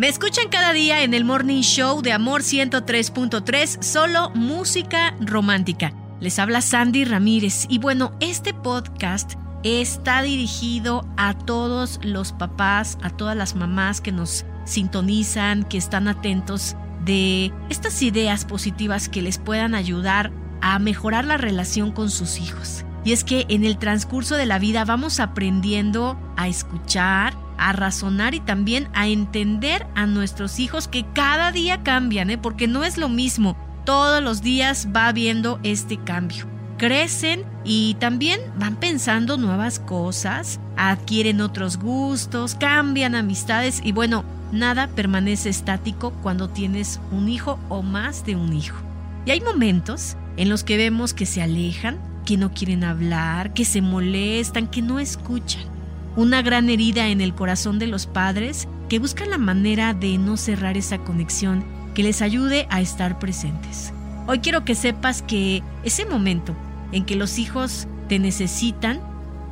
Me escuchan cada día en el Morning Show de Amor 103.3, solo música romántica. Les habla Sandy Ramírez y bueno, este podcast está dirigido a todos los papás, a todas las mamás que nos sintonizan, que están atentos de estas ideas positivas que les puedan ayudar a mejorar la relación con sus hijos. Y es que en el transcurso de la vida vamos aprendiendo a escuchar, a razonar y también a entender a nuestros hijos que cada día cambian, ¿eh? porque no es lo mismo. Todos los días va habiendo este cambio. Crecen y también van pensando nuevas cosas, adquieren otros gustos, cambian amistades y bueno, nada permanece estático cuando tienes un hijo o más de un hijo. Y hay momentos en los que vemos que se alejan, que no quieren hablar, que se molestan, que no escuchan una gran herida en el corazón de los padres que buscan la manera de no cerrar esa conexión que les ayude a estar presentes. Hoy quiero que sepas que ese momento en que los hijos te necesitan,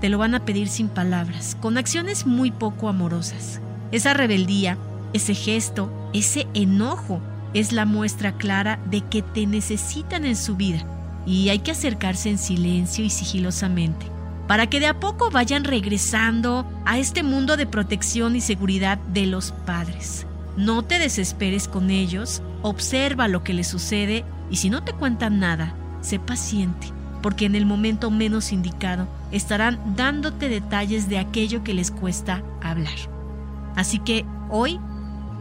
te lo van a pedir sin palabras, con acciones muy poco amorosas. Esa rebeldía, ese gesto, ese enojo es la muestra clara de que te necesitan en su vida y hay que acercarse en silencio y sigilosamente para que de a poco vayan regresando a este mundo de protección y seguridad de los padres. No te desesperes con ellos, observa lo que les sucede y si no te cuentan nada, sé paciente, porque en el momento menos indicado estarán dándote detalles de aquello que les cuesta hablar. Así que hoy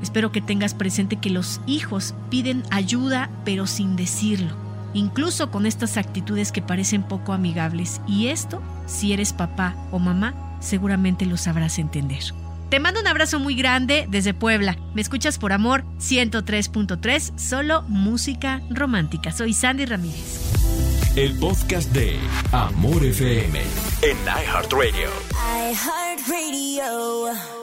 espero que tengas presente que los hijos piden ayuda pero sin decirlo incluso con estas actitudes que parecen poco amigables. Y esto, si eres papá o mamá, seguramente lo sabrás entender. Te mando un abrazo muy grande desde Puebla. Me escuchas por amor 103.3, solo música romántica. Soy Sandy Ramírez. El podcast de Amor FM en iHeartRadio. iHeartRadio.